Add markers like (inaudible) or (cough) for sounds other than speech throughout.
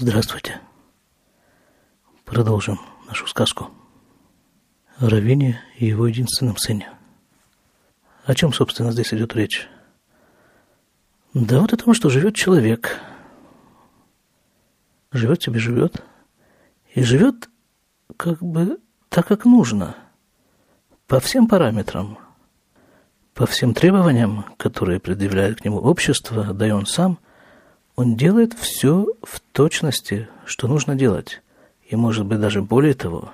Здравствуйте. Продолжим нашу сказку о Равине и его единственном сыне. О чем, собственно, здесь идет речь? Да вот о том, что живет человек. Живет себе, живет. И живет как бы так, как нужно. По всем параметрам. По всем требованиям, которые предъявляет к нему общество, да и он сам – он делает все в точности, что нужно делать. И, может быть, даже более того.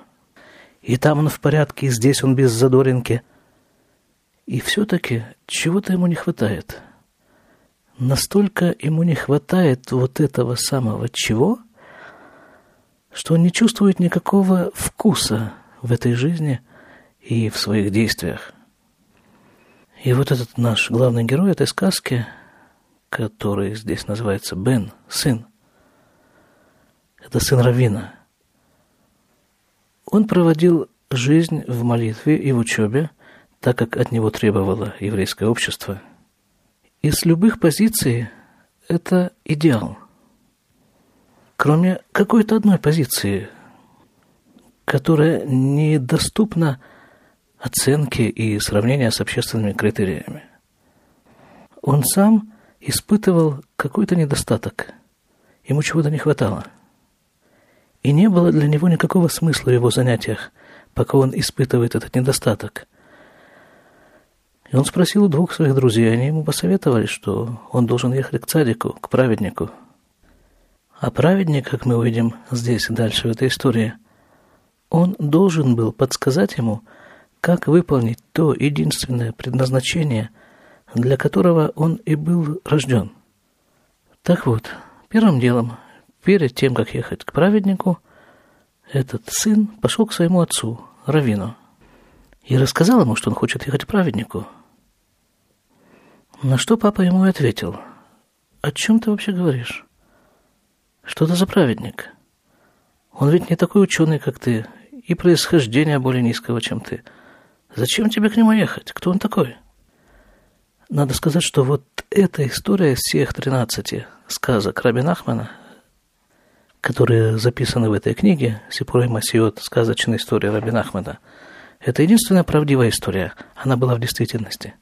И там он в порядке, и здесь он без задоринки. И все-таки чего-то ему не хватает. Настолько ему не хватает вот этого самого чего, что он не чувствует никакого вкуса в этой жизни и в своих действиях. И вот этот наш главный герой этой сказки – который здесь называется Бен, сын. Это сын Равина. Он проводил жизнь в молитве и в учебе, так как от него требовало еврейское общество. И с любых позиций это идеал. Кроме какой-то одной позиции, которая недоступна оценке и сравнению с общественными критериями. Он сам испытывал какой-то недостаток. Ему чего-то не хватало. И не было для него никакого смысла в его занятиях, пока он испытывает этот недостаток. И он спросил у двух своих друзей, они ему посоветовали, что он должен ехать к цадику, к праведнику. А праведник, как мы увидим здесь дальше в этой истории, он должен был подсказать ему, как выполнить то единственное предназначение – для которого он и был рожден. Так вот, первым делом, перед тем, как ехать к праведнику, этот сын пошел к своему отцу, Равину, и рассказал ему, что он хочет ехать к праведнику. На что папа ему и ответил, «О чем ты вообще говоришь? Что это за праведник? Он ведь не такой ученый, как ты, и происхождения более низкого, чем ты. Зачем тебе к нему ехать? Кто он такой?» Надо сказать, что вот эта история всех 13 сказок Раби Нахмана, которые записаны в этой книге «Сипур Масиот. Сказочная история Раби Нахмана», это единственная правдивая история. Она была в действительности.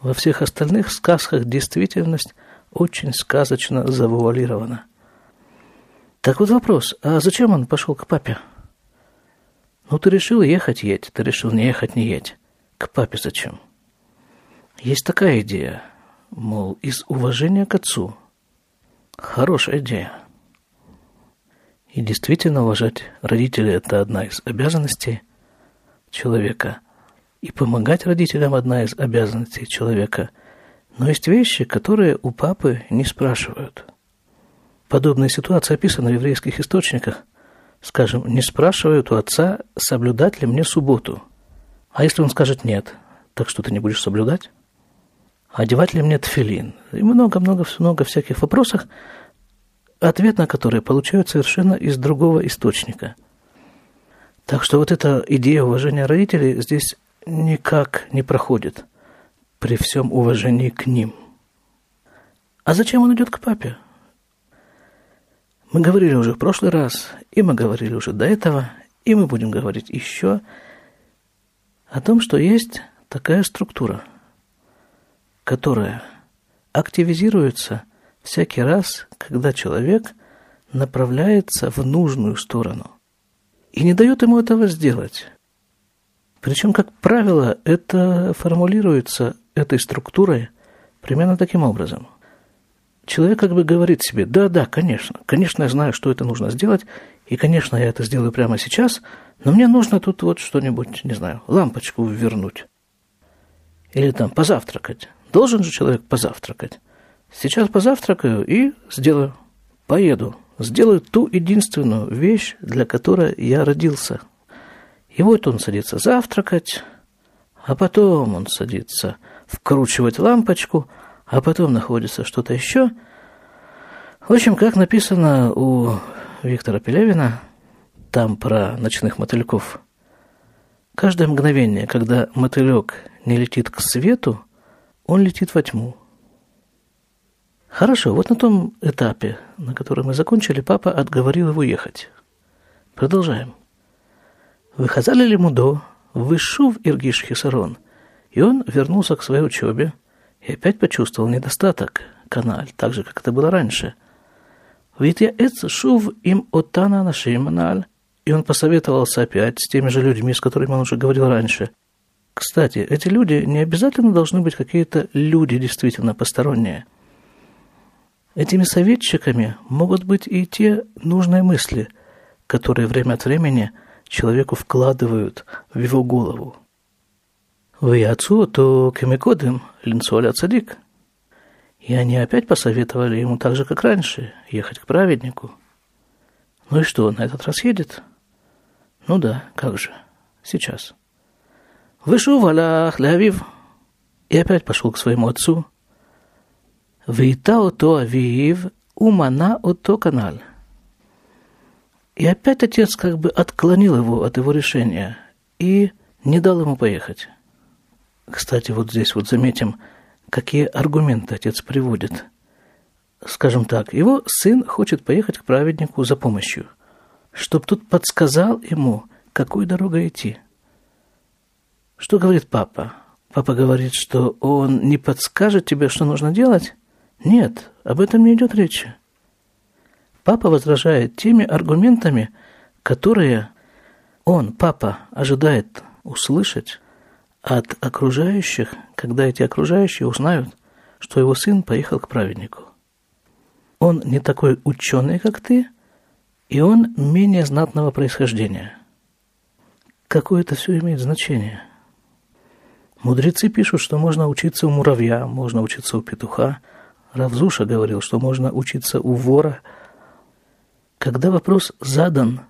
Во всех остальных сказках действительность очень сказочно завуалирована. Так вот вопрос, а зачем он пошел к папе? Ну, ты решил ехать, едь. Ты решил не ехать, не едь. К папе зачем? Есть такая идея, мол, из уважения к отцу. Хорошая идея. И действительно уважать родителей – это одна из обязанностей человека. И помогать родителям – одна из обязанностей человека. Но есть вещи, которые у папы не спрашивают. Подобная ситуация описана в еврейских источниках. Скажем, не спрашивают у отца, соблюдать ли мне субботу. А если он скажет нет, так что ты не будешь соблюдать? Одевать ли мне тфилин? И много-много-много всяких вопросов, ответ на которые получают совершенно из другого источника. Так что вот эта идея уважения родителей здесь никак не проходит при всем уважении к ним. А зачем он идет к папе? Мы говорили уже в прошлый раз, и мы говорили уже до этого, и мы будем говорить еще о том, что есть такая структура – которая активизируется всякий раз, когда человек направляется в нужную сторону и не дает ему этого сделать. Причем, как правило, это формулируется этой структурой примерно таким образом. Человек как бы говорит себе, да, да, конечно, конечно, я знаю, что это нужно сделать, и, конечно, я это сделаю прямо сейчас, но мне нужно тут вот что-нибудь, не знаю, лампочку вернуть. Или там позавтракать. Должен же человек позавтракать. Сейчас позавтракаю и сделаю. Поеду. Сделаю ту единственную вещь, для которой я родился. И вот он садится завтракать, а потом он садится вкручивать лампочку, а потом находится что-то еще. В общем, как написано у Виктора Пелевина, там про ночных мотыльков. Каждое мгновение, когда мотылек не летит к свету, он летит во тьму. Хорошо, вот на том этапе, на котором мы закончили, папа отговорил его ехать. Продолжаем. Выхазали ли мудо, вышу в Иргиш Хисарон, и он вернулся к своей учебе и опять почувствовал недостаток, каналь, так же, как это было раньше. Ведь я эц шув им отана нашим аналь, и он посоветовался опять с теми же людьми, с которыми он уже говорил раньше. Кстати, эти люди не обязательно должны быть какие-то люди действительно посторонние – Этими советчиками могут быть и те нужные мысли, которые время от времени человеку вкладывают в его голову. Вы отцу, то кемикодым линцоля цадик. И они опять посоветовали ему так же, как раньше, ехать к праведнику. Ну и что, на этот раз едет? Ну да, как же, сейчас. Вышел валах, лявив. И опять пошел к своему отцу – Вейта ото авиев, умана ото канал. И опять отец как бы отклонил его от его решения и не дал ему поехать. Кстати, вот здесь вот заметим, какие аргументы отец приводит. Скажем так, его сын хочет поехать к праведнику за помощью, чтоб тут подсказал ему, какой дорогой идти. Что говорит папа? Папа говорит, что он не подскажет тебе, что нужно делать, нет, об этом не идет речи. Папа возражает теми аргументами, которые он, папа, ожидает услышать от окружающих, когда эти окружающие узнают, что его сын поехал к праведнику. Он не такой ученый, как ты, и он менее знатного происхождения. Какое это все имеет значение? Мудрецы пишут, что можно учиться у муравья, можно учиться у петуха – Равзуша говорил, что можно учиться у вора. Когда вопрос задан,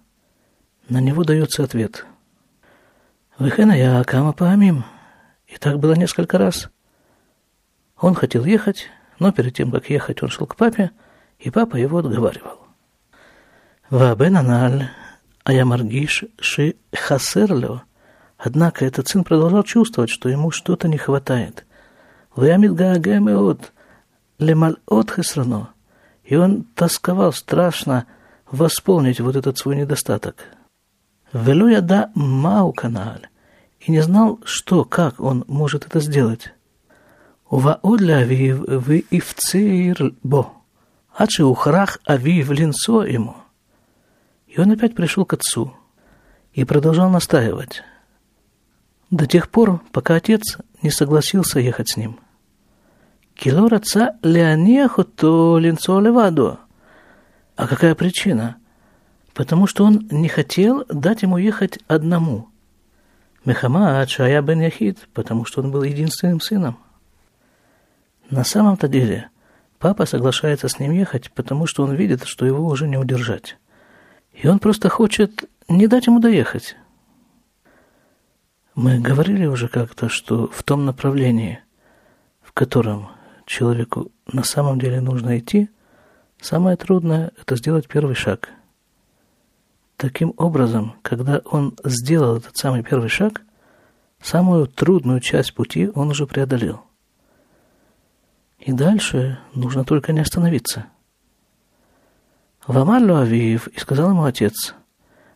на него дается ответ. Выхена я Акама Паамим. И так было несколько раз. Он хотел ехать, но перед тем, как ехать, он шел к папе, и папа его отговаривал. Вабен аналь, а я маргиш ши хасерло. Однако этот сын продолжал чувствовать, что ему что-то не хватает. И он тосковал страшно восполнить вот этот свой недостаток. Велу я да мау каналь, и не знал, что, как он может это сделать. Ува для авив вы ивцир бо, адши ухрах авив линцо ему. И он опять пришел к отцу и продолжал настаивать до тех пор, пока отец не согласился ехать с ним. Килор отца Леонеху то линцо левадо. А какая причина? Потому что он не хотел дать ему ехать одному. Мехама Ачая бен Яхид, потому что он был единственным сыном. На самом-то деле, папа соглашается с ним ехать, потому что он видит, что его уже не удержать. И он просто хочет не дать ему доехать. Мы говорили уже как-то, что в том направлении, в котором человеку на самом деле нужно идти, самое трудное – это сделать первый шаг. Таким образом, когда он сделал этот самый первый шаг, самую трудную часть пути он уже преодолел. И дальше нужно только не остановиться. Вамалю Авиев, и сказал ему отец,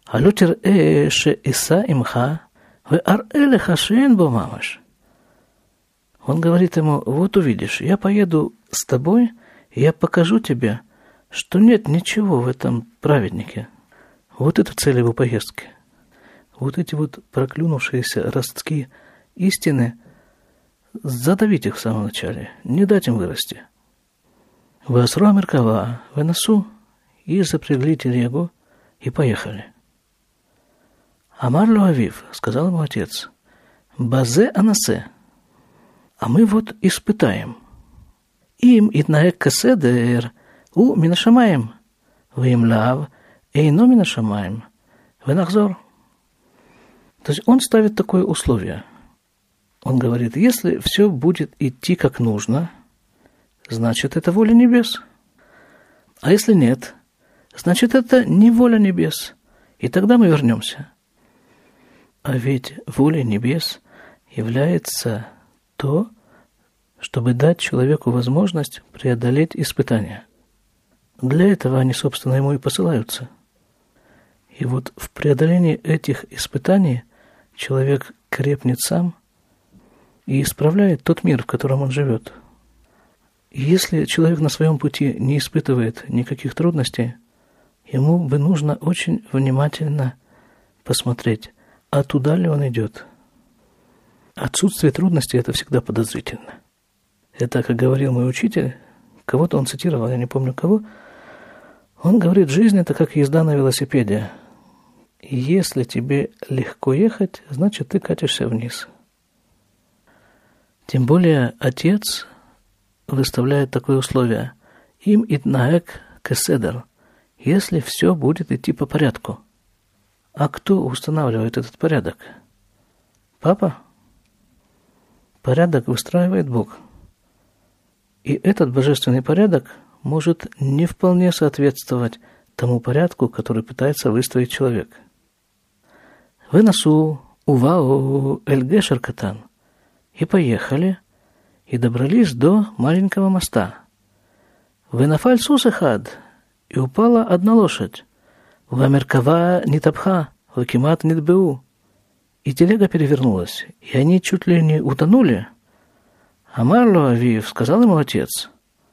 Алютер э ше иса имха, вы ар элеха шен бо мамаш. Он говорит ему, вот увидишь, я поеду с тобой, и я покажу тебе, что нет ничего в этом праведнике. Вот это цель его поездки. Вот эти вот проклюнувшиеся ростки истины, задавить их в самом начале, не дать им вырасти. Васруа Меркава, выносу, и запрягли телегу, и поехали. Амар Луавив, сказал ему отец, Базе Анасе – а мы вот испытаем. Им итнаек каседер у минашамаем. Вим лав, эйно минашамаем. Венахзор. То есть он ставит такое условие. Он говорит, если все будет идти как нужно, значит, это воля небес. А если нет, значит, это не воля небес. И тогда мы вернемся. А ведь воля небес является то, чтобы дать человеку возможность преодолеть испытания. Для этого они, собственно, ему и посылаются. И вот в преодолении этих испытаний человек крепнет сам и исправляет тот мир, в котором он живет. Если человек на своем пути не испытывает никаких трудностей, ему бы нужно очень внимательно посмотреть, а туда ли он идет. Отсутствие трудностей – это всегда подозрительно. Это, как говорил мой учитель, кого-то он цитировал, я не помню кого, он говорит, жизнь – это как езда на велосипеде. Если тебе легко ехать, значит, ты катишься вниз. Тем более отец выставляет такое условие. Им итнаек кеседер, если все будет идти по порядку. А кто устанавливает этот порядок? Папа? Порядок выстраивает Бог. И этот божественный порядок может не вполне соответствовать тому порядку, который пытается выстроить человек. Выносу увау эльгешер катан и поехали, и добрались до маленького моста. Вынафаль сусахад, и упала одна лошадь. Вамеркава нитабха, вакимат нитбеу. И телега перевернулась, и они чуть ли не утонули. Амарло Авиев сказал ему отец,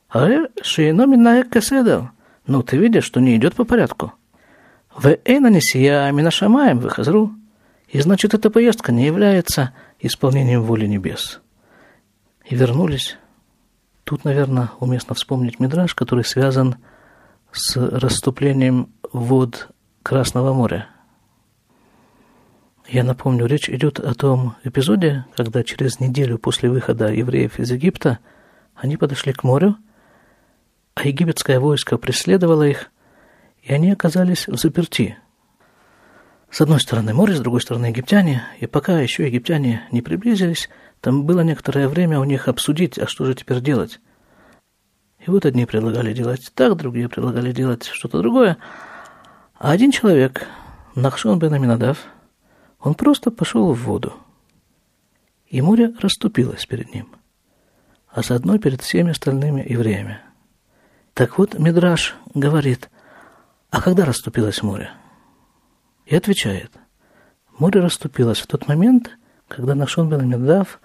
«Аэ, шейно минная каседа, ну ты видишь, что не идет по порядку. В эйна несия минашамаем выхазру». И значит, эта поездка не является исполнением воли небес. И вернулись. Тут, наверное, уместно вспомнить Мидраж, который связан с расступлением вод Красного моря. Я напомню, речь идет о том эпизоде, когда через неделю после выхода евреев из Египта они подошли к морю, а египетское войско преследовало их, и они оказались в заперти – с одной стороны море, с другой стороны египтяне, и пока еще египтяне не приблизились, там было некоторое время у них обсудить, а что же теперь делать. И вот одни предлагали делать так, другие предлагали делать что-то другое. А один человек, Нахшон бен Аминадав, он просто пошел в воду. И море расступилось перед ним, а заодно перед всеми остальными евреями. Так вот, Мидраш говорит, а когда расступилось море? и отвечает. Море расступилось в тот момент, когда Нашон бен Медав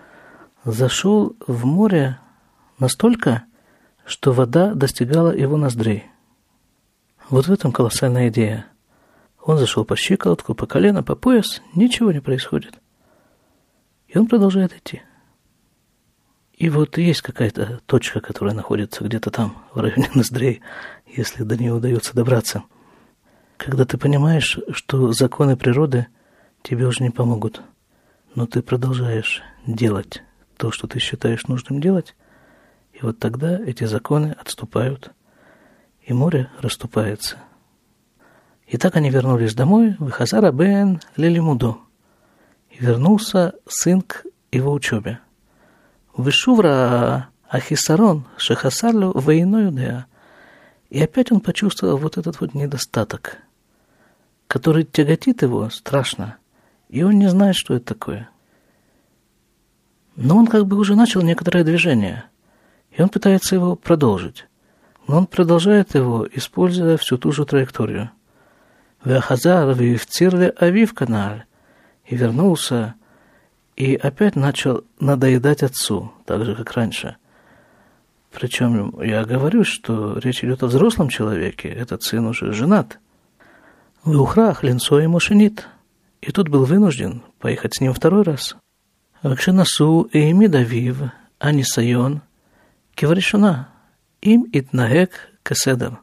зашел в море настолько, что вода достигала его ноздрей. Вот в этом колоссальная идея. Он зашел по щиколотку, по колено, по пояс, ничего не происходит. И он продолжает идти. И вот есть какая-то точка, которая находится где-то там, в районе (laughs) ноздрей, если до нее удается добраться – когда ты понимаешь, что законы природы тебе уже не помогут, но ты продолжаешь делать то, что ты считаешь нужным делать, и вот тогда эти законы отступают, и море расступается. И так они вернулись домой, в Хазара бен Лелимудо, и вернулся сын к его учебе. Вышувра Ахисарон Шахасарлю воиной Деа. И опять он почувствовал вот этот вот недостаток – который тяготит его страшно, и он не знает, что это такое. Но он как бы уже начал некоторое движение, и он пытается его продолжить. Но он продолжает его, используя всю ту же траекторию. Веахазар вивцирли авив каналь. И вернулся, и опять начал надоедать отцу, так же, как раньше. Причем я говорю, что речь идет о взрослом человеке, этот сын уже женат – Веухрах линцо ему шинит. И тут был вынужден поехать с ним второй раз. Вакшинасу и Давив, Анисайон, Киваришуна, им итнаек кеседер.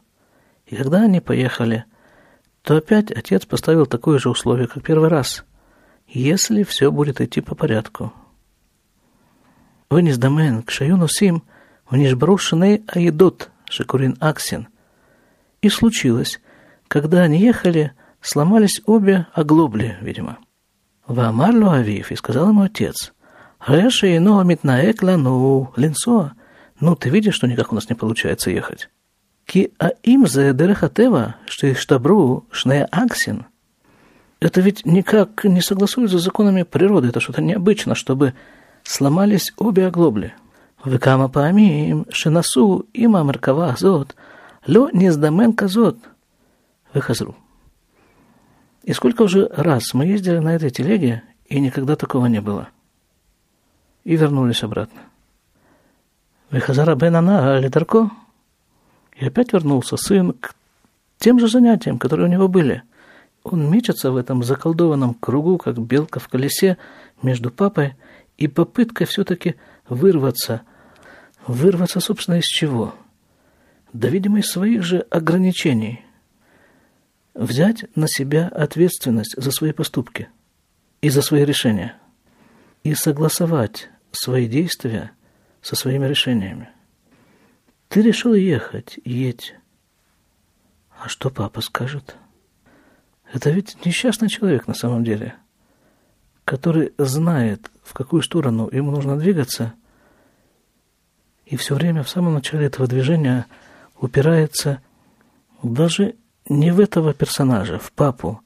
И когда они поехали, то опять отец поставил такое же условие, как первый раз, если все будет идти по порядку. Вынес домен к шаюну сим, вниз брошенный аидот, шекурин аксин. И случилось, когда они ехали, сломались обе оглобли, видимо. Вамарлю Авив, и сказал ему отец, Реша и Ноамитнаэк лану линцо. Ну, ты видишь, что никак у нас не получается ехать? Ки а им за дерехатева, что их штабру шнея аксин. Это ведь никак не согласуется с законами природы, это что-то необычно, чтобы сломались обе оглобли. Векама паамим, шинасу, има меркава зот, лё нездаменка зот, выхазру. И сколько уже раз мы ездили на этой телеге, и никогда такого не было. И вернулись обратно. Вихазара бен Ана Лидарко. И опять вернулся сын к тем же занятиям, которые у него были. Он мечется в этом заколдованном кругу, как белка в колесе, между папой и попыткой все-таки вырваться. Вырваться, собственно, из чего? Да, видимо, из своих же ограничений. Взять на себя ответственность за свои поступки и за свои решения. И согласовать свои действия со своими решениями. Ты решил ехать, едь. А что папа скажет? Это ведь несчастный человек на самом деле, который знает, в какую сторону ему нужно двигаться, и все время в самом начале этого движения упирается даже не в этого персонажа, в папу,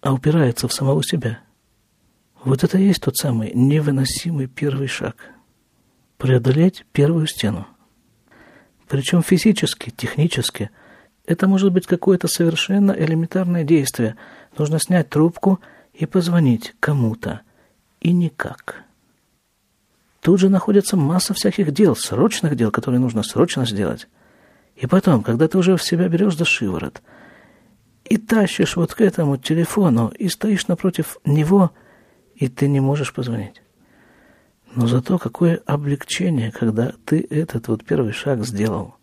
а упирается в самого себя. Вот это и есть тот самый невыносимый первый шаг. Преодолеть первую стену. Причем физически, технически – это может быть какое-то совершенно элементарное действие. Нужно снять трубку и позвонить кому-то. И никак. Тут же находится масса всяких дел, срочных дел, которые нужно срочно сделать. И потом, когда ты уже в себя берешь за шиворот и тащишь вот к этому телефону и стоишь напротив него, и ты не можешь позвонить. Но зато какое облегчение, когда ты этот вот первый шаг сделал.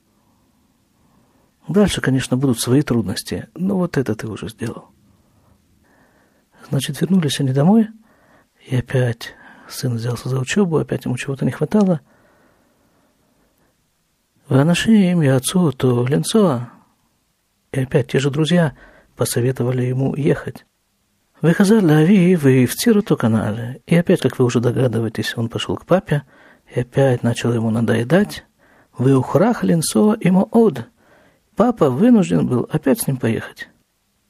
Дальше, конечно, будут свои трудности, но вот это ты уже сделал. Значит, вернулись они домой, и опять сын взялся за учебу, опять ему чего-то не хватало. Ванашим и отцу то Ленцо, и опять те же друзья посоветовали ему ехать. Выхазали Ави, вы в Цируту канале. И опять, как вы уже догадываетесь, он пошел к папе, и опять начал ему надоедать. Вы ухрах Ленцо ему од папа вынужден был опять с ним поехать.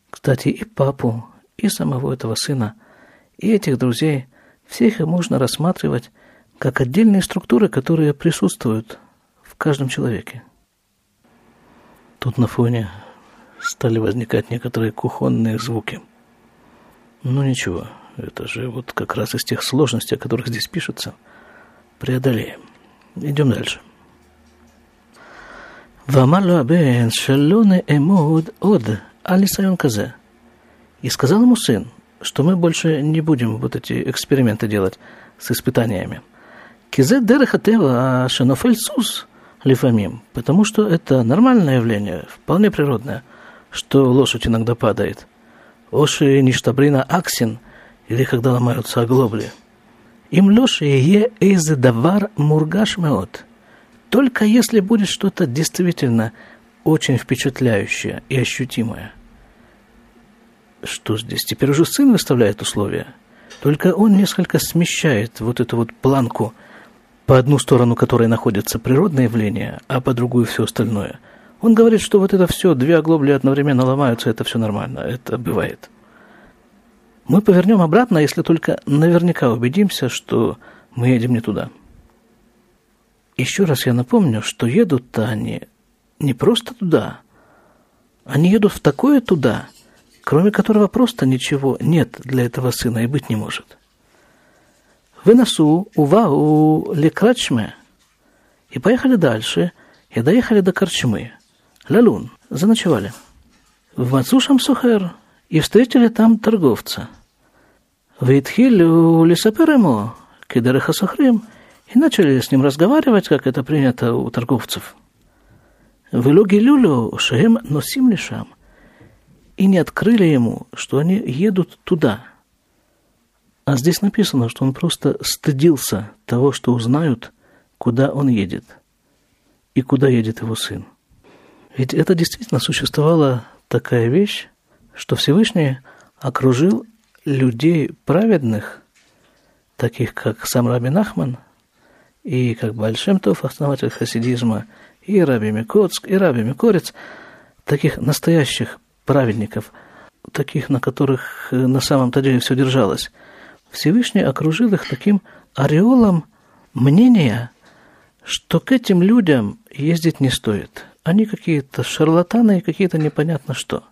Кстати, и папу, и самого этого сына, и этих друзей, всех их можно рассматривать как отдельные структуры, которые присутствуют в каждом человеке. Тут на фоне стали возникать некоторые кухонные звуки. Ну ничего, это же вот как раз из тех сложностей, о которых здесь пишется. Преодолеем. Идем дальше. Вамалу абен шалоне эмуд од алисайон казе. И сказал ему сын, что мы больше не будем вот эти эксперименты делать с испытаниями. Кизе дерехатева шенофельсус лифамим. Потому что это нормальное явление, вполне природное, что лошадь иногда падает – Оши ништабрина аксин, или когда ломаются оглобли. Им лоши е эйз давар мургаш меот – только если будет что-то действительно очень впечатляющее и ощутимое. Что здесь? Теперь уже сын выставляет условия. Только он несколько смещает вот эту вот планку, по одну сторону которой находится природное явление, а по другую все остальное. Он говорит, что вот это все, две оглобли одновременно ломаются, это все нормально, это бывает. Мы повернем обратно, если только наверняка убедимся, что мы едем не туда. Еще раз я напомню, что едут-то они не просто туда. Они едут в такое туда, кроме которого просто ничего нет для этого сына и быть не может. Выносу увагу лекрачме и поехали дальше, и доехали до Корчмы. Лалун, заночевали. В Мацушам Сухер и встретили там торговца. Витхилю лесоперемо, кидареха сухрим, и начали с ним разговаривать, как это принято у торговцев. Вылоги люлю шеем носим лишам. И не открыли ему, что они едут туда. А здесь написано, что он просто стыдился того, что узнают, куда он едет и куда едет его сын. Ведь это действительно существовала такая вещь, что Всевышний окружил людей праведных, таких как сам Рабин Ахман, и как Бальшемтов, основатель хасидизма, и Раби Микоцк, и Раби Микорец, таких настоящих праведников, таких, на которых э, на самом-то деле все держалось. Всевышний окружил их таким ореолом мнения, что к этим людям ездить не стоит. Они какие-то шарлатаны и какие-то непонятно что.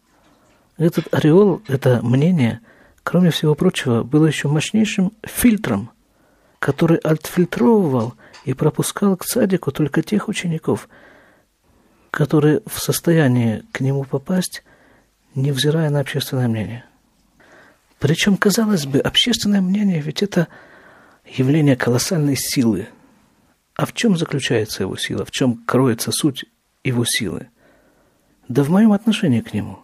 Этот ореол, это мнение, кроме всего прочего, было еще мощнейшим фильтром, который отфильтровывал и пропускал к садику только тех учеников, которые в состоянии к нему попасть, невзирая на общественное мнение. Причем, казалось бы, общественное мнение ведь это явление колоссальной силы. А в чем заключается его сила? В чем кроется суть его силы? Да в моем отношении к нему.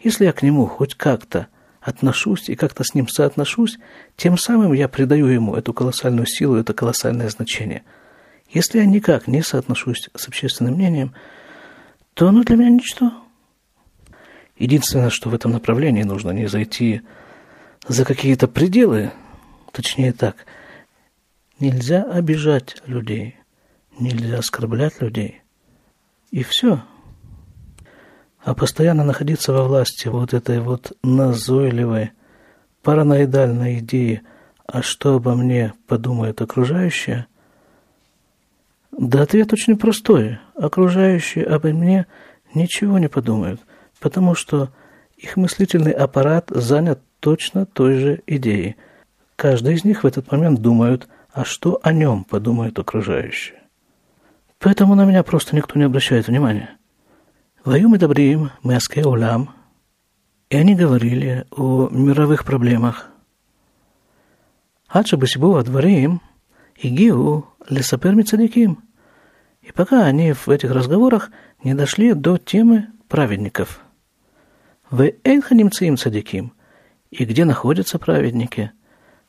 Если я к нему хоть как-то отношусь и как-то с ним соотношусь, тем самым я придаю ему эту колоссальную силу, это колоссальное значение. Если я никак не соотношусь с общественным мнением, то оно для меня ничто. Единственное, что в этом направлении нужно не зайти за какие-то пределы, точнее так, нельзя обижать людей, нельзя оскорблять людей. И все. А постоянно находиться во власти вот этой вот назойливой, параноидальной идеи, а что обо мне подумают окружающие, да ответ очень простой. Окружающие обо мне ничего не подумают, потому что их мыслительный аппарат занят точно той же идеей. Каждый из них в этот момент думает, а что о нем подумают окружающие. Поэтому на меня просто никто не обращает внимания. Вою мы добрим, мы улам. И они говорили о мировых проблемах. Ача бесибу адварим, игиу лесапер мицадиким. И пока они в этих разговорах не дошли до темы праведников. Вы эйнханим цим цадиким – и где находятся праведники.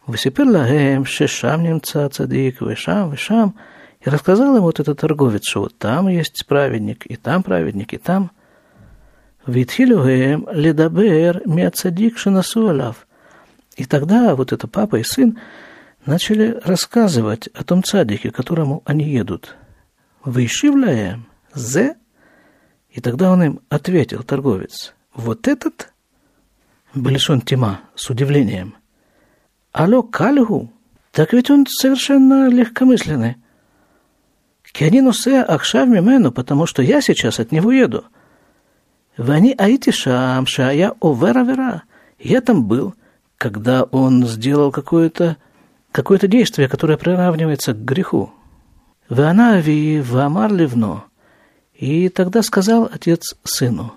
Высипер лагем, шешам немца цадик, вышам, вышам. И рассказал им вот этот торговец, что вот там есть праведник, и там праведник, и там. Витхилюгем ледабер миацадик шинасуалав. И тогда вот это папа и сын начали рассказывать о том цадике, к которому они едут. Вышивляем зе. И тогда он им ответил, торговец, вот этот – Балишон Тима с удивлением. Алло, Кальгу? Так ведь он совершенно легкомысленный. Кианину се ахшав мимену, потому что я сейчас от него еду. Вани аити шам, шая овера вера. Я там был, когда он сделал какое-то какое действие, которое приравнивается к греху. Ванави вамар ливно. И тогда сказал отец сыну,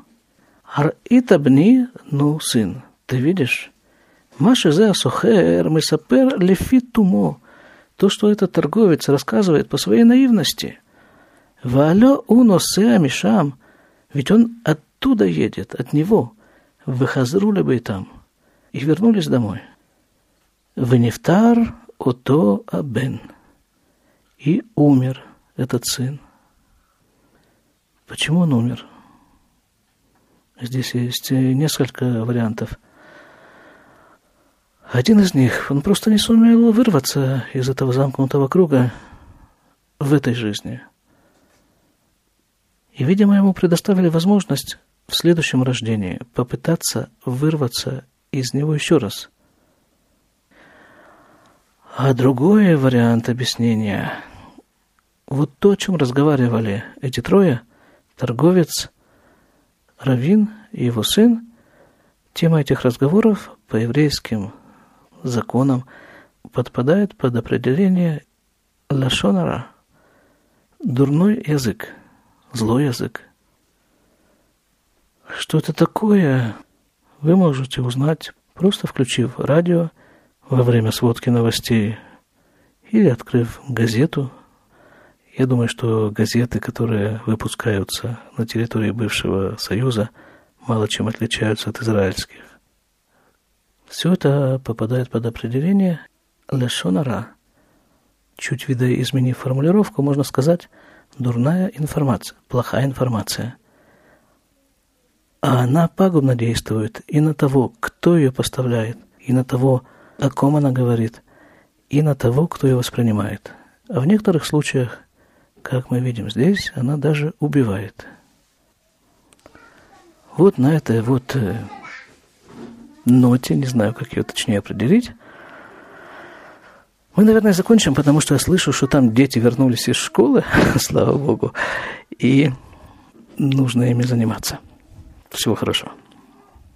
Ар итабни, ну, сын, ты видишь? Маша зе асухер мисапер лефит тумо. То, что этот торговец рассказывает по своей наивности. Валё уно се мишам. Ведь он оттуда едет, от него. Выхазрули бы там. И вернулись домой. Венефтар ото абен. И умер этот сын. Почему он умер? Здесь есть несколько вариантов. Один из них, он просто не сумел вырваться из этого замкнутого круга в этой жизни. И, видимо, ему предоставили возможность в следующем рождении попытаться вырваться из него еще раз. А другой вариант объяснения, вот то, о чем разговаривали эти трое, торговец, Равин и его сын, тема этих разговоров по еврейским законом подпадает под определение лашонара – дурной язык, злой язык. Что это такое, вы можете узнать, просто включив радио во время сводки новостей или открыв газету. Я думаю, что газеты, которые выпускаются на территории бывшего Союза, мало чем отличаются от израильских. Все это попадает под определение лешонара. Чуть видоизменив формулировку, можно сказать дурная информация, плохая информация. А она пагубно действует и на того, кто ее поставляет, и на того, о ком она говорит, и на того, кто ее воспринимает. А в некоторых случаях, как мы видим здесь, она даже убивает. Вот на этой вот э, ноте, не знаю, как ее точнее определить, Мы, наверное, закончим, потому что я слышу, что там дети вернулись из школы, (laughs) слава Богу, и нужно ими заниматься. Всего хорошего.